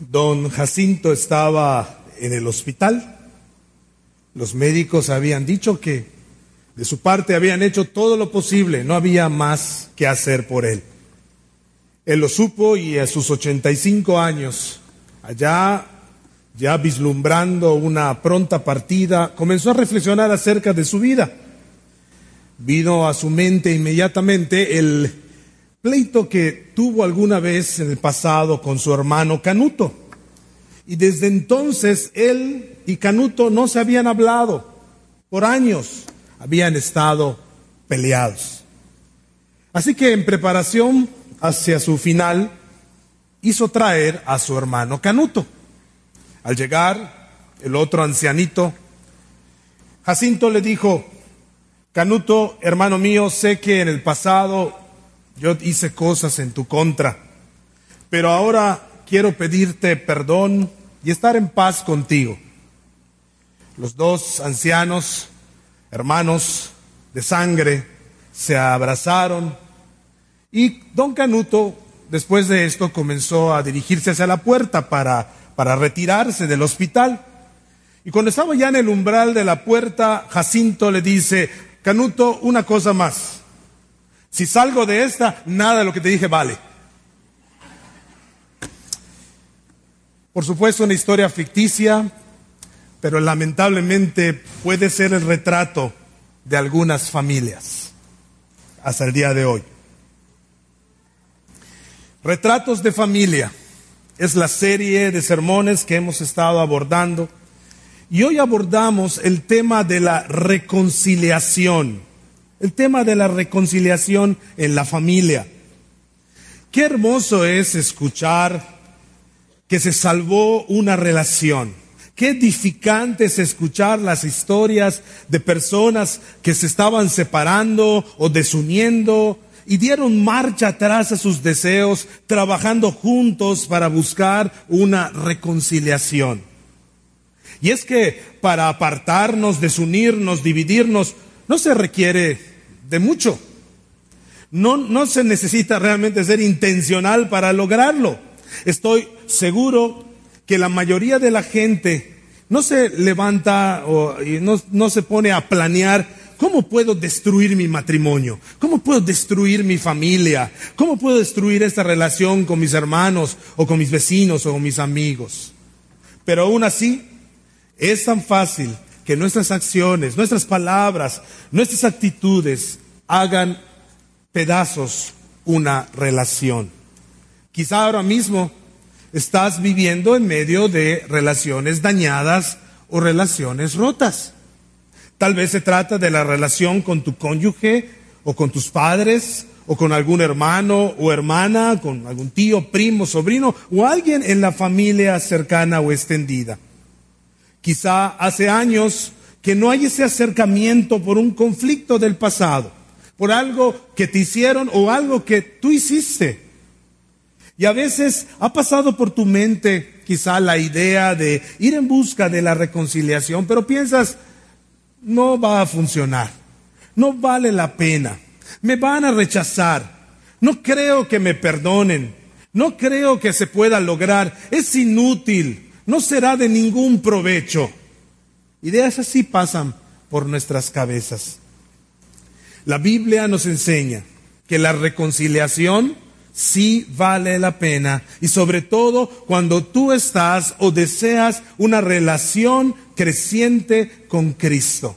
Don Jacinto estaba en el hospital. Los médicos habían dicho que de su parte habían hecho todo lo posible, no había más que hacer por él. Él lo supo y a sus 85 años, allá ya vislumbrando una pronta partida, comenzó a reflexionar acerca de su vida. Vino a su mente inmediatamente el pleito que tuvo alguna vez en el pasado con su hermano Canuto. Y desde entonces él y Canuto no se habían hablado. Por años habían estado peleados. Así que en preparación hacia su final, hizo traer a su hermano Canuto. Al llegar, el otro ancianito, Jacinto le dijo, Canuto, hermano mío, sé que en el pasado yo hice cosas en tu contra, pero ahora quiero pedirte perdón y estar en paz contigo. Los dos ancianos, hermanos de sangre, se abrazaron y don Canuto, después de esto, comenzó a dirigirse hacia la puerta para, para retirarse del hospital. Y cuando estaba ya en el umbral de la puerta, Jacinto le dice, Canuto, una cosa más. Si salgo de esta, nada de lo que te dije vale. Por supuesto, una historia ficticia, pero lamentablemente puede ser el retrato de algunas familias hasta el día de hoy. Retratos de familia es la serie de sermones que hemos estado abordando y hoy abordamos el tema de la reconciliación, el tema de la reconciliación en la familia. Qué hermoso es escuchar que se salvó una relación. Qué edificante es escuchar las historias de personas que se estaban separando o desuniendo y dieron marcha atrás a sus deseos, trabajando juntos para buscar una reconciliación. Y es que para apartarnos, desunirnos, dividirnos, no se requiere de mucho. No, no se necesita realmente ser intencional para lograrlo. Estoy seguro que la mayoría de la gente no se levanta o no, no se pone a planear ¿Cómo puedo destruir mi matrimonio? ¿Cómo puedo destruir mi familia? ¿Cómo puedo destruir esta relación con mis hermanos o con mis vecinos o con mis amigos? Pero aún así, es tan fácil que nuestras acciones, nuestras palabras, nuestras actitudes hagan pedazos una relación. Quizá ahora mismo estás viviendo en medio de relaciones dañadas o relaciones rotas. Tal vez se trata de la relación con tu cónyuge o con tus padres o con algún hermano o hermana, con algún tío, primo, sobrino o alguien en la familia cercana o extendida. Quizá hace años que no hay ese acercamiento por un conflicto del pasado, por algo que te hicieron o algo que tú hiciste. Y a veces ha pasado por tu mente quizá la idea de ir en busca de la reconciliación, pero piensas, no va a funcionar, no vale la pena, me van a rechazar, no creo que me perdonen, no creo que se pueda lograr, es inútil, no será de ningún provecho. Ideas así pasan por nuestras cabezas. La Biblia nos enseña que la reconciliación sí vale la pena y sobre todo cuando tú estás o deseas una relación creciente con Cristo.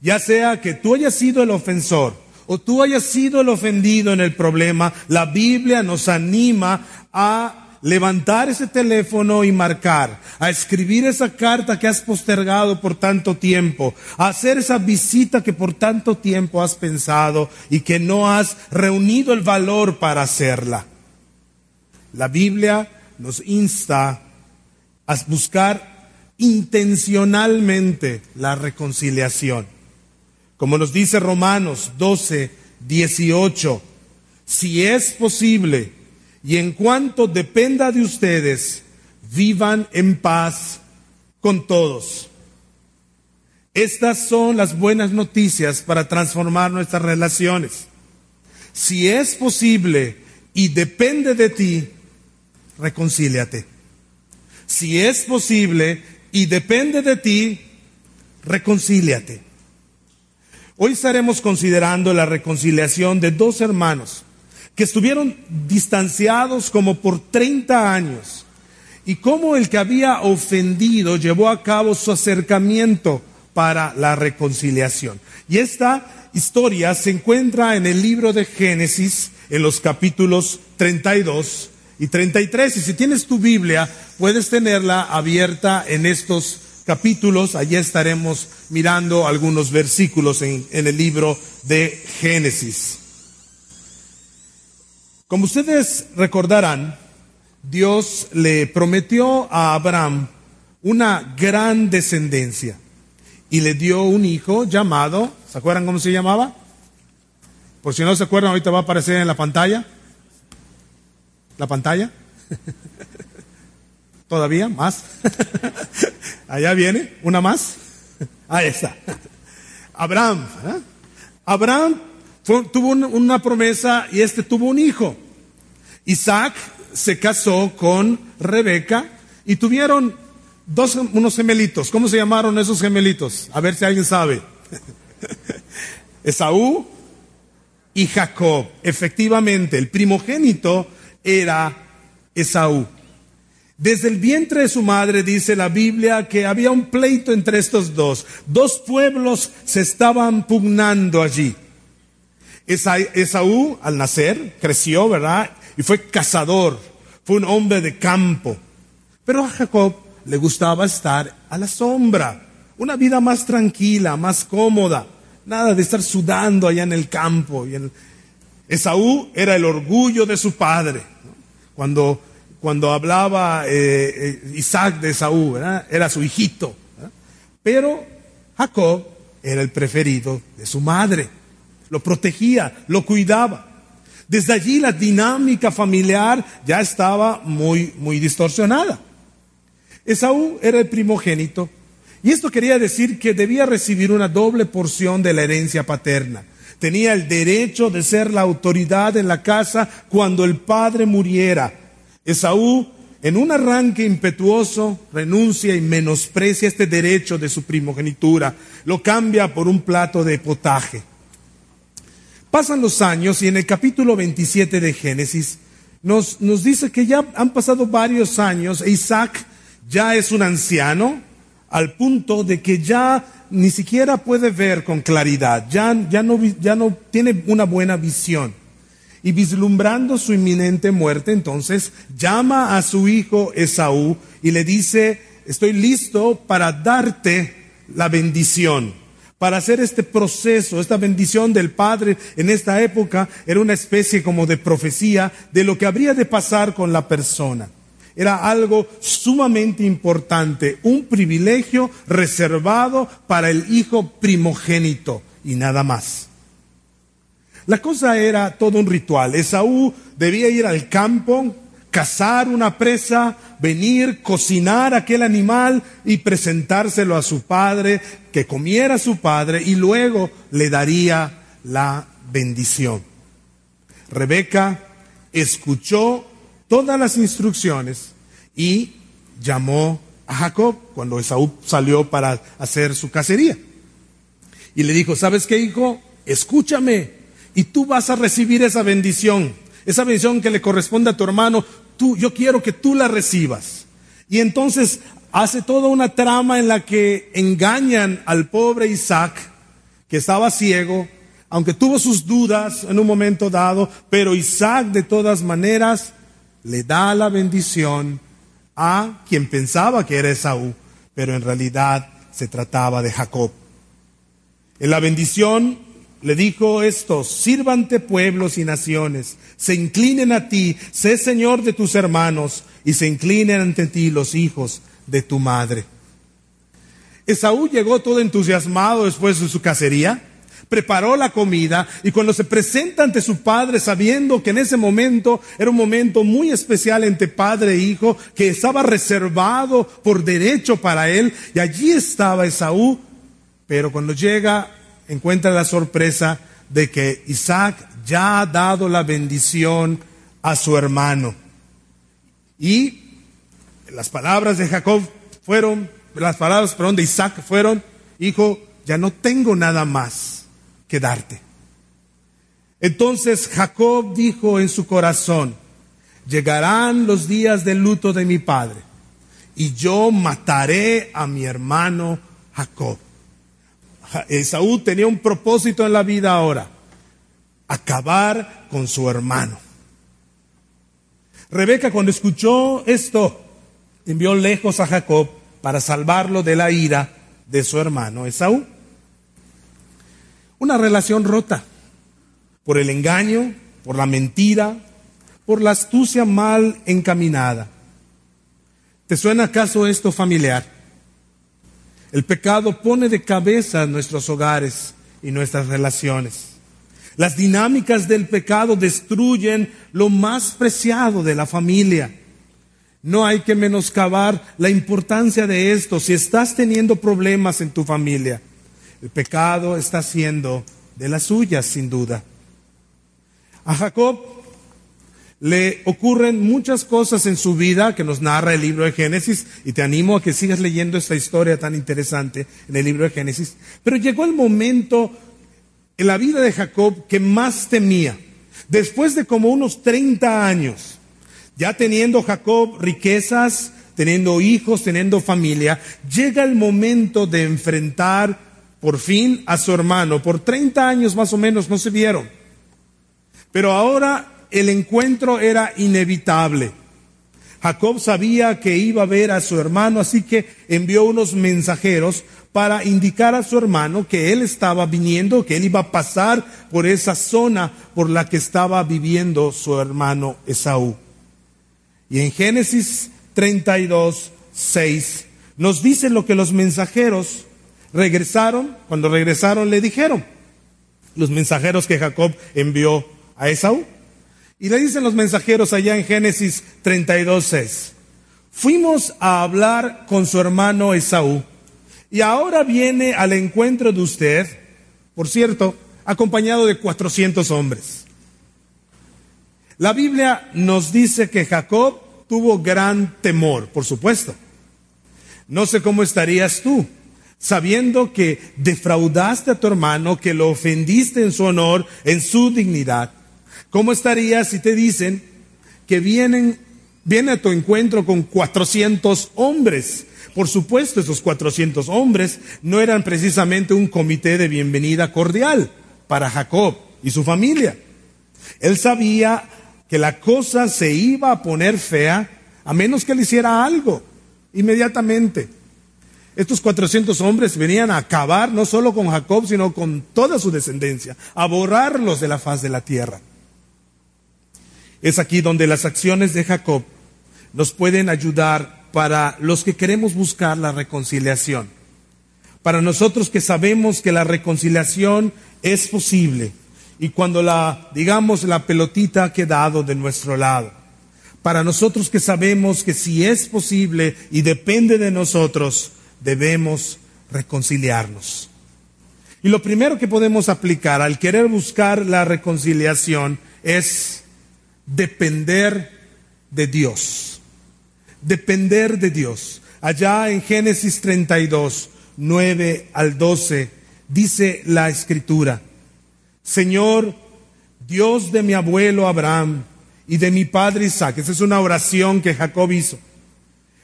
Ya sea que tú hayas sido el ofensor o tú hayas sido el ofendido en el problema, la Biblia nos anima a levantar ese teléfono y marcar, a escribir esa carta que has postergado por tanto tiempo, a hacer esa visita que por tanto tiempo has pensado y que no has reunido el valor para hacerla. La Biblia nos insta a buscar intencionalmente la reconciliación. Como nos dice Romanos 12, 18, si es posible y en cuanto dependa de ustedes, vivan en paz con todos. Estas son las buenas noticias para transformar nuestras relaciones. Si es posible y depende de ti, reconcíliate. Si es posible y depende de ti, reconcíliate. Hoy estaremos considerando la reconciliación de dos hermanos que estuvieron distanciados como por 30 años y cómo el que había ofendido llevó a cabo su acercamiento para la reconciliación. Y esta historia se encuentra en el libro de Génesis, en los capítulos 32 y 33. Y si tienes tu Biblia, puedes tenerla abierta en estos capítulos. Allí estaremos mirando algunos versículos en, en el libro de Génesis. Como ustedes recordarán, Dios le prometió a Abraham una gran descendencia y le dio un hijo llamado, ¿se acuerdan cómo se llamaba? Por si no se acuerdan, ahorita va a aparecer en la pantalla. ¿La pantalla? ¿Todavía? ¿Más? Allá viene, una más. Ahí está. Abraham. ¿eh? Abraham tuvo una promesa y este tuvo un hijo. Isaac se casó con Rebeca y tuvieron dos, unos gemelitos. ¿Cómo se llamaron esos gemelitos? A ver si alguien sabe. Esaú y Jacob. Efectivamente, el primogénito era Esaú. Desde el vientre de su madre dice la Biblia que había un pleito entre estos dos. Dos pueblos se estaban pugnando allí. Esaú, al nacer, creció, ¿verdad? Y fue cazador, fue un hombre de campo. Pero a Jacob le gustaba estar a la sombra, una vida más tranquila, más cómoda, nada de estar sudando allá en el campo. Y Esaú era el orgullo de su padre. Cuando, cuando hablaba eh, eh, Isaac de Esaú, era su hijito. Pero Jacob era el preferido de su madre. Lo protegía, lo cuidaba. Desde allí la dinámica familiar ya estaba muy, muy distorsionada. Esaú era el primogénito y esto quería decir que debía recibir una doble porción de la herencia paterna. Tenía el derecho de ser la autoridad en la casa cuando el padre muriera. Esaú, en un arranque impetuoso, renuncia y menosprecia este derecho de su primogenitura. Lo cambia por un plato de potaje. Pasan los años y en el capítulo 27 de Génesis nos, nos dice que ya han pasado varios años e Isaac ya es un anciano al punto de que ya ni siquiera puede ver con claridad, ya, ya, no, ya no tiene una buena visión. Y vislumbrando su inminente muerte, entonces llama a su hijo Esaú y le dice, estoy listo para darte la bendición. Para hacer este proceso, esta bendición del Padre en esta época era una especie como de profecía de lo que habría de pasar con la persona era algo sumamente importante, un privilegio reservado para el hijo primogénito y nada más. La cosa era todo un ritual. Esaú debía ir al campo, cazar una presa, venir, cocinar aquel animal y presentárselo a su padre, que comiera su padre y luego le daría la bendición. Rebeca escuchó todas las instrucciones y llamó a Jacob cuando Esaú salió para hacer su cacería. Y le dijo, ¿sabes qué, hijo? Escúchame y tú vas a recibir esa bendición, esa bendición que le corresponde a tu hermano, tú, yo quiero que tú la recibas. Y entonces hace toda una trama en la que engañan al pobre Isaac, que estaba ciego, aunque tuvo sus dudas en un momento dado, pero Isaac de todas maneras le da la bendición a quien pensaba que era Esaú, pero en realidad se trataba de Jacob. En la bendición le dijo esto, sírvante pueblos y naciones, se inclinen a ti, sé Señor de tus hermanos, y se inclinen ante ti los hijos de tu madre. Esaú llegó todo entusiasmado después de su cacería, preparó la comida y cuando se presenta ante su padre sabiendo que en ese momento era un momento muy especial entre padre e hijo, que estaba reservado por derecho para él, y allí estaba Esaú, pero cuando llega encuentra la sorpresa de que Isaac ya ha dado la bendición a su hermano. Y las palabras de Jacob fueron, las palabras, perdón, de Isaac fueron, hijo, ya no tengo nada más que darte. Entonces Jacob dijo en su corazón, llegarán los días del luto de mi padre y yo mataré a mi hermano Jacob. Esaú tenía un propósito en la vida ahora, acabar con su hermano. Rebeca cuando escuchó esto, envió lejos a Jacob para salvarlo de la ira de su hermano Esaú. Una relación rota por el engaño, por la mentira, por la astucia mal encaminada. ¿Te suena acaso esto familiar? El pecado pone de cabeza nuestros hogares y nuestras relaciones. Las dinámicas del pecado destruyen lo más preciado de la familia. No hay que menoscabar la importancia de esto. Si estás teniendo problemas en tu familia, el pecado está siendo de las suyas, sin duda. A Jacob le ocurren muchas cosas en su vida que nos narra el libro de Génesis y te animo a que sigas leyendo esta historia tan interesante en el libro de Génesis. Pero llegó el momento en la vida de Jacob que más temía. Después de como unos 30 años, ya teniendo Jacob riquezas, teniendo hijos, teniendo familia, llega el momento de enfrentar por fin a su hermano. Por 30 años más o menos no se vieron. Pero ahora el encuentro era inevitable. Jacob sabía que iba a ver a su hermano, así que envió unos mensajeros para indicar a su hermano que él estaba viniendo, que él iba a pasar por esa zona por la que estaba viviendo su hermano Esaú. Y en Génesis 32, 6 nos dice lo que los mensajeros regresaron, cuando regresaron le dijeron, los mensajeros que Jacob envió a Esaú. Y le dicen los mensajeros allá en Génesis 32.6, fuimos a hablar con su hermano Esaú y ahora viene al encuentro de usted, por cierto, acompañado de 400 hombres. La Biblia nos dice que Jacob tuvo gran temor, por supuesto. No sé cómo estarías tú, sabiendo que defraudaste a tu hermano, que lo ofendiste en su honor, en su dignidad. ¿Cómo estarías si te dicen que vienen, viene a tu encuentro con 400 hombres? Por supuesto, esos 400 hombres no eran precisamente un comité de bienvenida cordial para Jacob y su familia. Él sabía que la cosa se iba a poner fea a menos que le hiciera algo inmediatamente. Estos 400 hombres venían a acabar no solo con Jacob, sino con toda su descendencia, a borrarlos de la faz de la tierra. Es aquí donde las acciones de Jacob nos pueden ayudar para los que queremos buscar la reconciliación. Para nosotros que sabemos que la reconciliación es posible y cuando la, digamos, la pelotita ha quedado de nuestro lado. Para nosotros que sabemos que si es posible y depende de nosotros, debemos reconciliarnos. Y lo primero que podemos aplicar al querer buscar la reconciliación es depender de Dios. Depender de Dios. Allá en Génesis 32, 9 al 12, dice la escritura, Señor, Dios de mi abuelo Abraham y de mi padre Isaac, esa es una oración que Jacob hizo.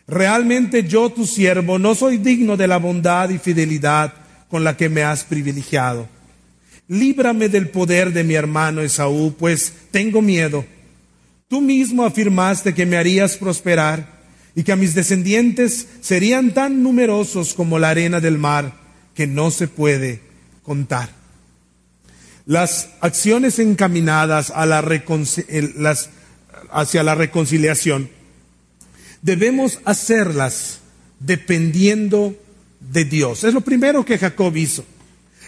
Realmente yo, tu siervo, no soy digno de la bondad y fidelidad con la que me has privilegiado. Líbrame del poder de mi hermano Esaú, pues tengo miedo Tú mismo afirmaste que me harías prosperar y que a mis descendientes serían tan numerosos como la arena del mar que no se puede contar. las acciones encaminadas a la hacia la reconciliación, debemos hacerlas dependiendo de Dios. Es lo primero que Jacob hizo.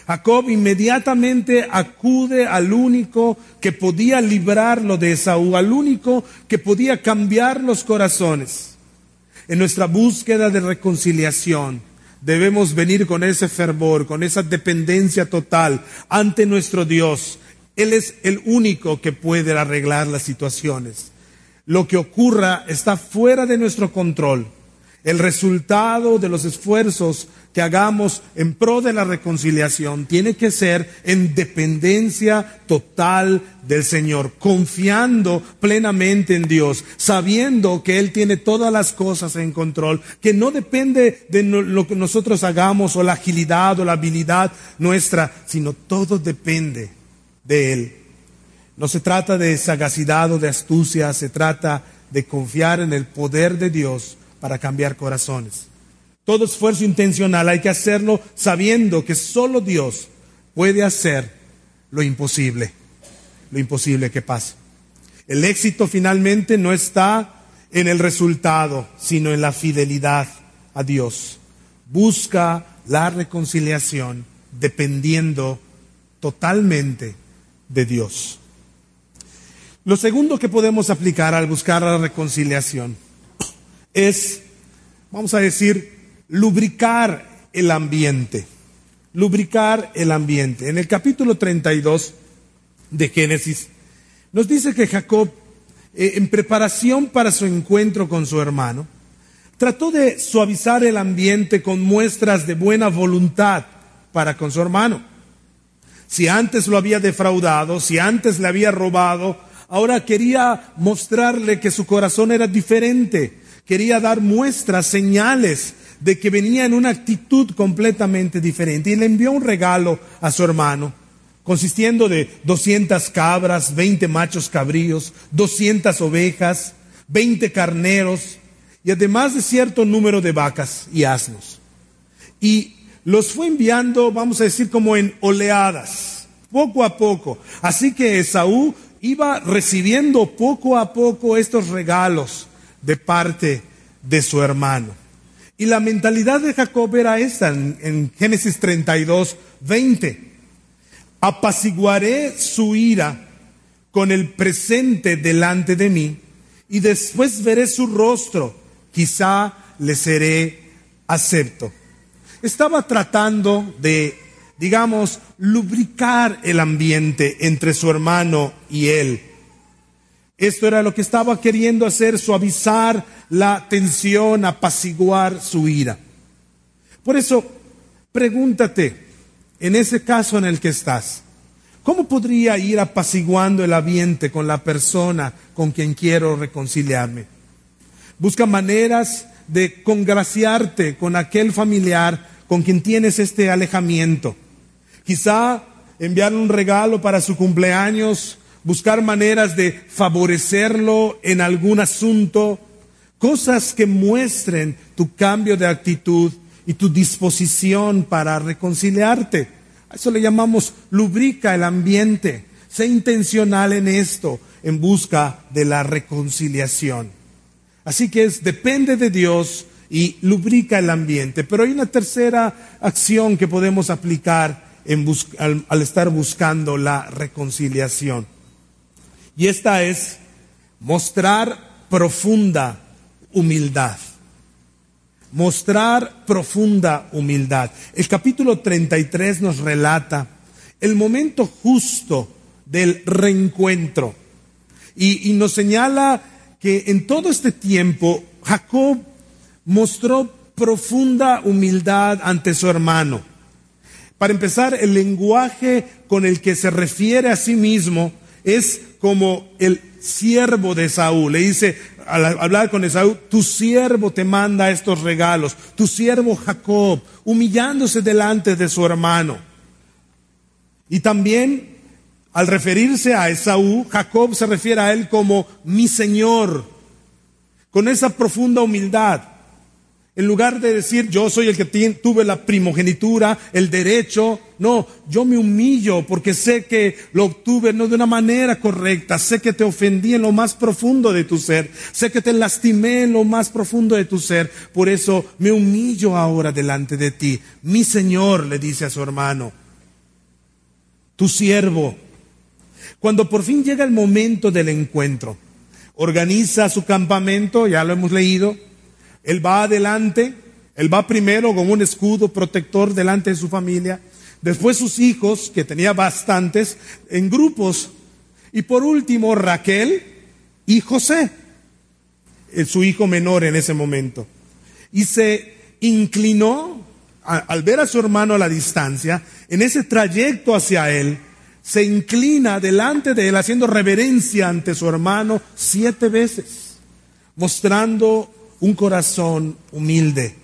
Jacob inmediatamente acude al único que podía librarlo de Esaú, al único que podía cambiar los corazones. En nuestra búsqueda de reconciliación debemos venir con ese fervor, con esa dependencia total ante nuestro Dios. Él es el único que puede arreglar las situaciones. Lo que ocurra está fuera de nuestro control. El resultado de los esfuerzos que hagamos en pro de la reconciliación tiene que ser en dependencia total del Señor, confiando plenamente en Dios, sabiendo que Él tiene todas las cosas en control, que no depende de lo que nosotros hagamos o la agilidad o la habilidad nuestra, sino todo depende de Él. No se trata de sagacidad o de astucia, se trata de confiar en el poder de Dios para cambiar corazones. Todo esfuerzo intencional hay que hacerlo sabiendo que solo Dios puede hacer lo imposible, lo imposible que pasa. El éxito finalmente no está en el resultado, sino en la fidelidad a Dios. Busca la reconciliación dependiendo totalmente de Dios. Lo segundo que podemos aplicar al buscar la reconciliación es, vamos a decir, lubricar el ambiente. Lubricar el ambiente. En el capítulo 32 de Génesis nos dice que Jacob, eh, en preparación para su encuentro con su hermano, trató de suavizar el ambiente con muestras de buena voluntad para con su hermano. Si antes lo había defraudado, si antes le había robado, ahora quería mostrarle que su corazón era diferente, quería dar muestras, señales de que venía en una actitud completamente diferente. Y le envió un regalo a su hermano, consistiendo de 200 cabras, 20 machos cabríos, 200 ovejas, 20 carneros, y además de cierto número de vacas y asnos. Y los fue enviando, vamos a decir, como en oleadas, poco a poco. Así que Esaú iba recibiendo poco a poco estos regalos de parte de su hermano. Y la mentalidad de Jacob era esta en, Génesis 32, 20. Apaciguaré su ira con el presente delante de mí y después veré su rostro, quizá le seré acepto. Estaba tratando de, digamos, lubricar el ambiente entre su hermano y él. Esto era lo que estaba queriendo hacer, suavizar la tensión, apaciguar su ira. Por eso, pregúntate, en ese caso en el que estás, ¿cómo podría ir apaciguando el ambiente con la persona con quien quiero reconciliarme? Busca maneras de congraciarte con aquel familiar con quien tienes este alejamiento. Quizá enviar un regalo para su cumpleaños buscar maneras de favorecerlo en algún asunto, cosas que muestren tu cambio de actitud y tu disposición para reconciliarte. A eso le llamamos lubrica el ambiente. Sé intencional en esto, en busca de la reconciliación. Así que es, depende de Dios y lubrica el ambiente. Pero hay una tercera acción que podemos aplicar al estar buscando la reconciliación. Y esta es mostrar profunda humildad. Mostrar profunda humildad. El capítulo 33 nos relata el momento justo del reencuentro. Y, y, nos señala que en todo este tiempo Jacob mostró profunda humildad ante su hermano. Para empezar, el lenguaje con el que se refiere a sí mismo es como el siervo de Saúl. Le dice, al hablar con Esaú, tu siervo te manda estos regalos, tu siervo Jacob, humillándose delante de su hermano. Y también, al referirse a Esaú, Jacob se refiere a él como mi Señor, con esa profunda humildad. En lugar de decir, yo soy el que tuve la primogenitura, el derecho, no, yo me humillo porque sé que lo obtuve no de una manera correcta, sé que te ofendí en lo más profundo de tu ser, sé que te lastimé en lo más profundo de tu ser, por eso me humillo ahora delante de ti. Mi Señor le dice a su hermano, tu siervo, cuando por fin llega el momento del encuentro, organiza su campamento, ya lo hemos leído, él va adelante, él va primero con un escudo protector delante de su familia, después sus hijos, que tenía bastantes, en grupos, y por último Raquel y José, su hijo menor en ese momento. Y se inclinó al ver a su hermano a la distancia, en ese trayecto hacia él, se inclina delante de él haciendo reverencia ante su hermano siete veces, mostrando un corazón humilde,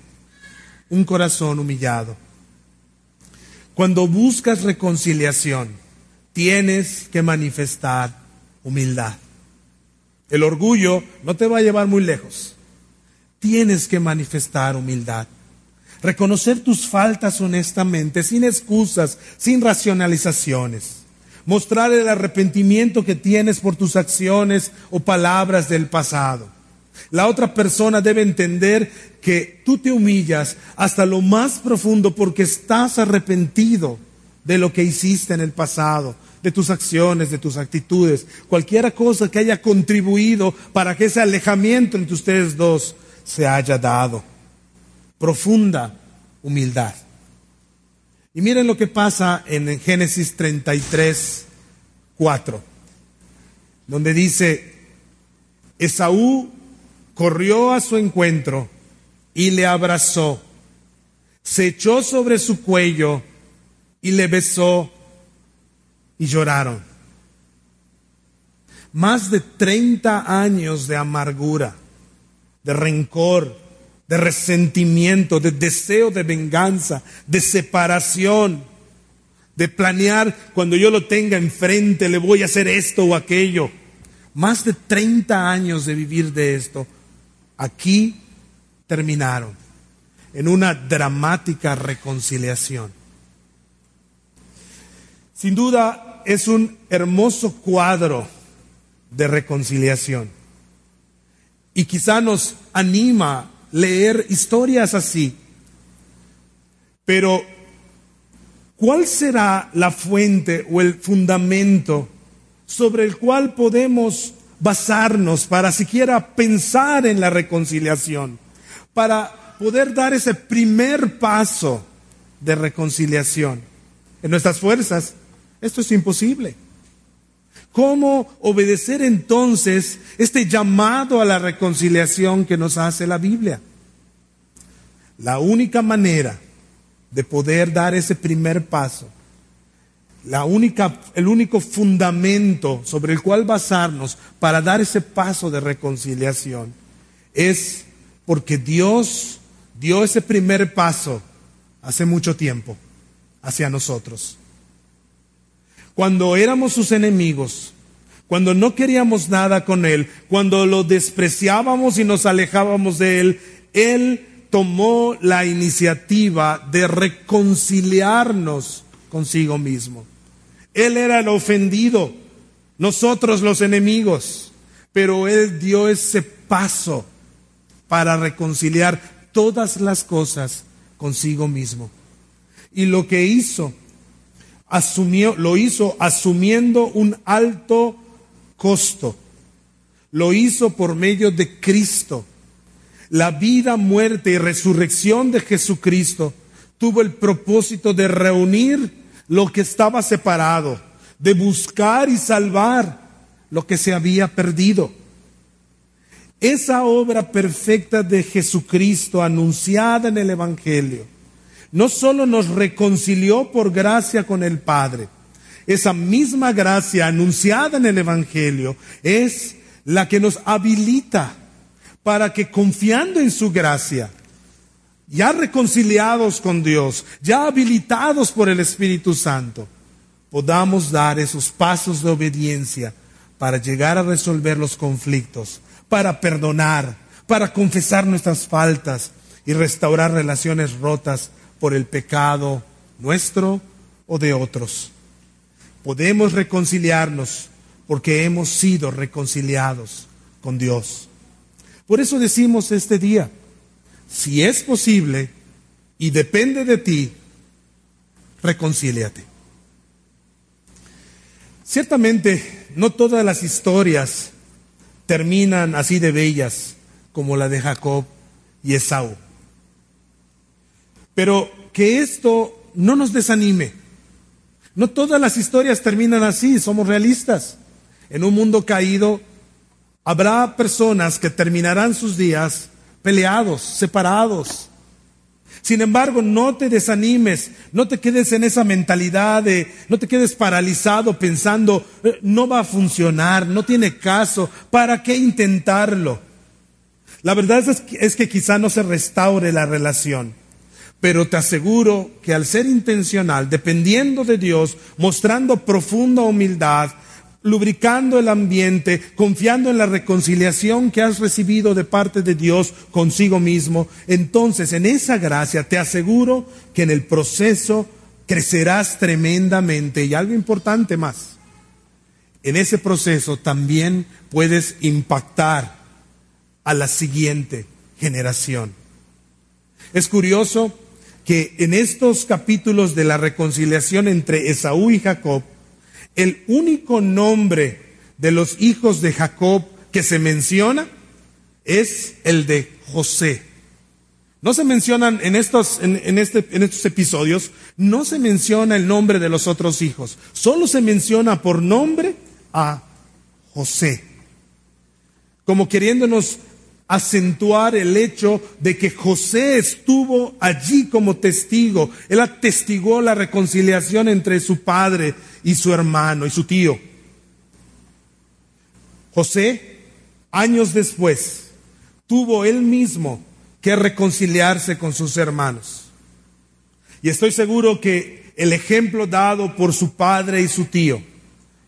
un corazón humillado. Cuando buscas reconciliación, tienes que manifestar humildad. El orgullo no te va a llevar muy lejos. Tienes que manifestar humildad. Reconocer tus faltas honestamente, sin excusas, sin racionalizaciones. Mostrar el arrepentimiento que tienes por tus acciones o palabras del pasado la otra persona debe entender que tú te humillas hasta lo más profundo porque estás arrepentido de lo que hiciste en el pasado, de tus acciones, de tus actitudes, cualquier cosa que haya contribuido para que ese alejamiento entre ustedes dos se haya dado. Profunda humildad. Y miren lo que pasa en Génesis 33, 4, donde dice, Esaú corrió a su encuentro y le abrazó, se echó sobre su cuello y le besó y lloraron. Más de 30 años de amargura, de rencor, de resentimiento, de deseo de venganza, de separación, de planear cuando yo lo tenga enfrente, le voy a hacer esto o aquello. Más de 30 años de vivir de esto aquí terminaron en una dramática reconciliación. Sin duda es un hermoso cuadro de reconciliación. Y quizá nos anima leer historias así. Pero, ¿cuál será la fuente o el fundamento sobre el cual podemos basarnos para siquiera pensar en la reconciliación, para poder dar ese primer paso de reconciliación. En nuestras fuerzas, esto es imposible. ¿Cómo obedecer entonces este llamado a la reconciliación que nos hace la Biblia? La única manera de poder dar ese primer paso la única, el único fundamento sobre el cual basarnos para dar ese paso de reconciliación es porque Dios dio ese primer paso hace mucho tiempo hacia nosotros. Cuando éramos sus enemigos, cuando no queríamos nada con Él, cuando lo despreciábamos y nos alejábamos de Él, Él tomó la iniciativa de reconciliarnos consigo mismo. Él era el ofendido, nosotros los enemigos, pero Él dio ese paso para reconciliar todas las cosas consigo mismo. Y lo que hizo, asumió, lo hizo asumiendo un alto costo. Lo hizo por medio de Cristo. La vida, muerte y resurrección de Jesucristo tuvo el propósito de reunir lo que estaba separado, de buscar y salvar lo que se había perdido. Esa obra perfecta de Jesucristo anunciada en el Evangelio no solo nos reconcilió por gracia con el Padre, esa misma gracia anunciada en el Evangelio es la que nos habilita para que confiando en su gracia, ya reconciliados con Dios, ya habilitados por el Espíritu Santo, podamos dar esos pasos de obediencia para llegar a resolver los conflictos, para perdonar, para confesar nuestras faltas y restaurar relaciones rotas por el pecado nuestro o de otros. Podemos reconciliarnos porque hemos sido reconciliados con Dios. Por eso decimos este día, si es posible y depende de ti, reconcíliate. Ciertamente, no todas las historias terminan así de bellas como la de Jacob y Esaú. Pero que esto no nos desanime. No todas las historias terminan así, somos realistas. En un mundo caído habrá personas que terminarán sus días peleados, separados. Sin embargo, no te desanimes, no te quedes en esa mentalidad de, no te quedes paralizado pensando, eh, no va a funcionar, no tiene caso, ¿para qué intentarlo? La verdad es que, es que quizá no se restaure la relación. Pero te aseguro que al ser intencional, dependiendo de Dios, mostrando profunda humildad, lubricando el ambiente, confiando en la reconciliación que has recibido de parte de Dios consigo mismo, entonces en esa gracia te aseguro que en el proceso crecerás tremendamente. Y algo importante más, en ese proceso también puedes impactar a la siguiente generación. Es curioso que en estos capítulos de la reconciliación entre Esaú y Jacob, el único nombre de los hijos de Jacob que se menciona es el de José. No se mencionan en estos, en, este, en estos episodios, no se menciona el nombre de los otros hijos, solo se menciona por nombre a José, como queriéndonos acentuar el hecho de que José estuvo allí como testigo. Él atestiguó la reconciliación entre su padre y su hermano y su tío. José, años después, tuvo él mismo que reconciliarse con sus hermanos. Y estoy seguro que el ejemplo dado por su padre y su tío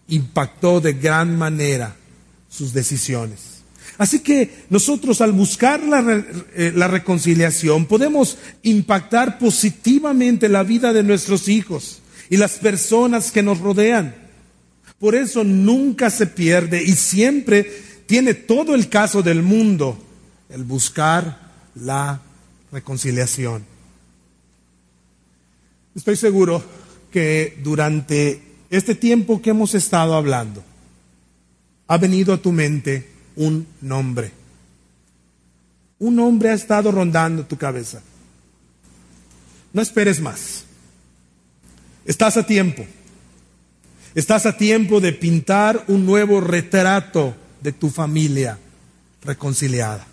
impactó de gran manera sus decisiones. Así que nosotros al buscar eh, la, reconciliación podemos impactar positivamente la vida de nuestros hijos y las personas que nos rodean. Por eso nunca se pierde y siempre tiene todo el caso del mundo el buscar la reconciliación. Estoy seguro que durante este tiempo que hemos estado hablando, ha venido a tu mente un nombre. Un nombre ha estado rondando tu cabeza. No esperes más. Estás a tiempo. Estás a tiempo de pintar un nuevo retrato de tu familia reconciliada.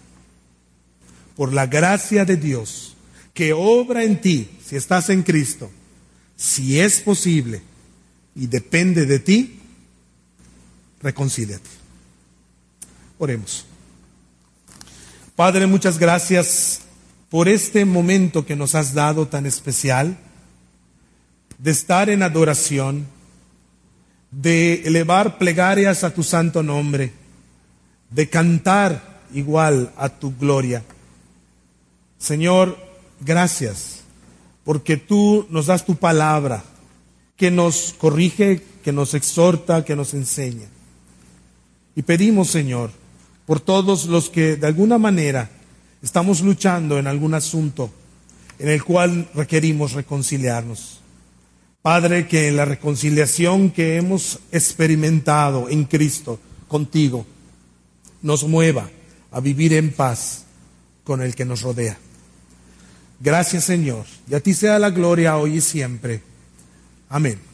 Por la gracia de Dios que obra en ti, si estás en Cristo, si es posible y depende de ti, reconcíliate. Oremos. Padre, muchas gracias por este momento que nos has dado tan especial, de estar en adoración, de elevar plegarias a tu santo nombre, de cantar igual a tu gloria. Señor, gracias, porque tú nos das tu palabra, que nos corrige, que nos exhorta, que nos enseña. Y pedimos, Señor, por todos los que de alguna manera estamos luchando en algún asunto en el cual requerimos reconciliarnos. Padre, que la reconciliación que hemos experimentado en Cristo contigo nos mueva a vivir en paz con el que nos rodea. Gracias Señor, y a ti sea la gloria hoy y siempre. Amén.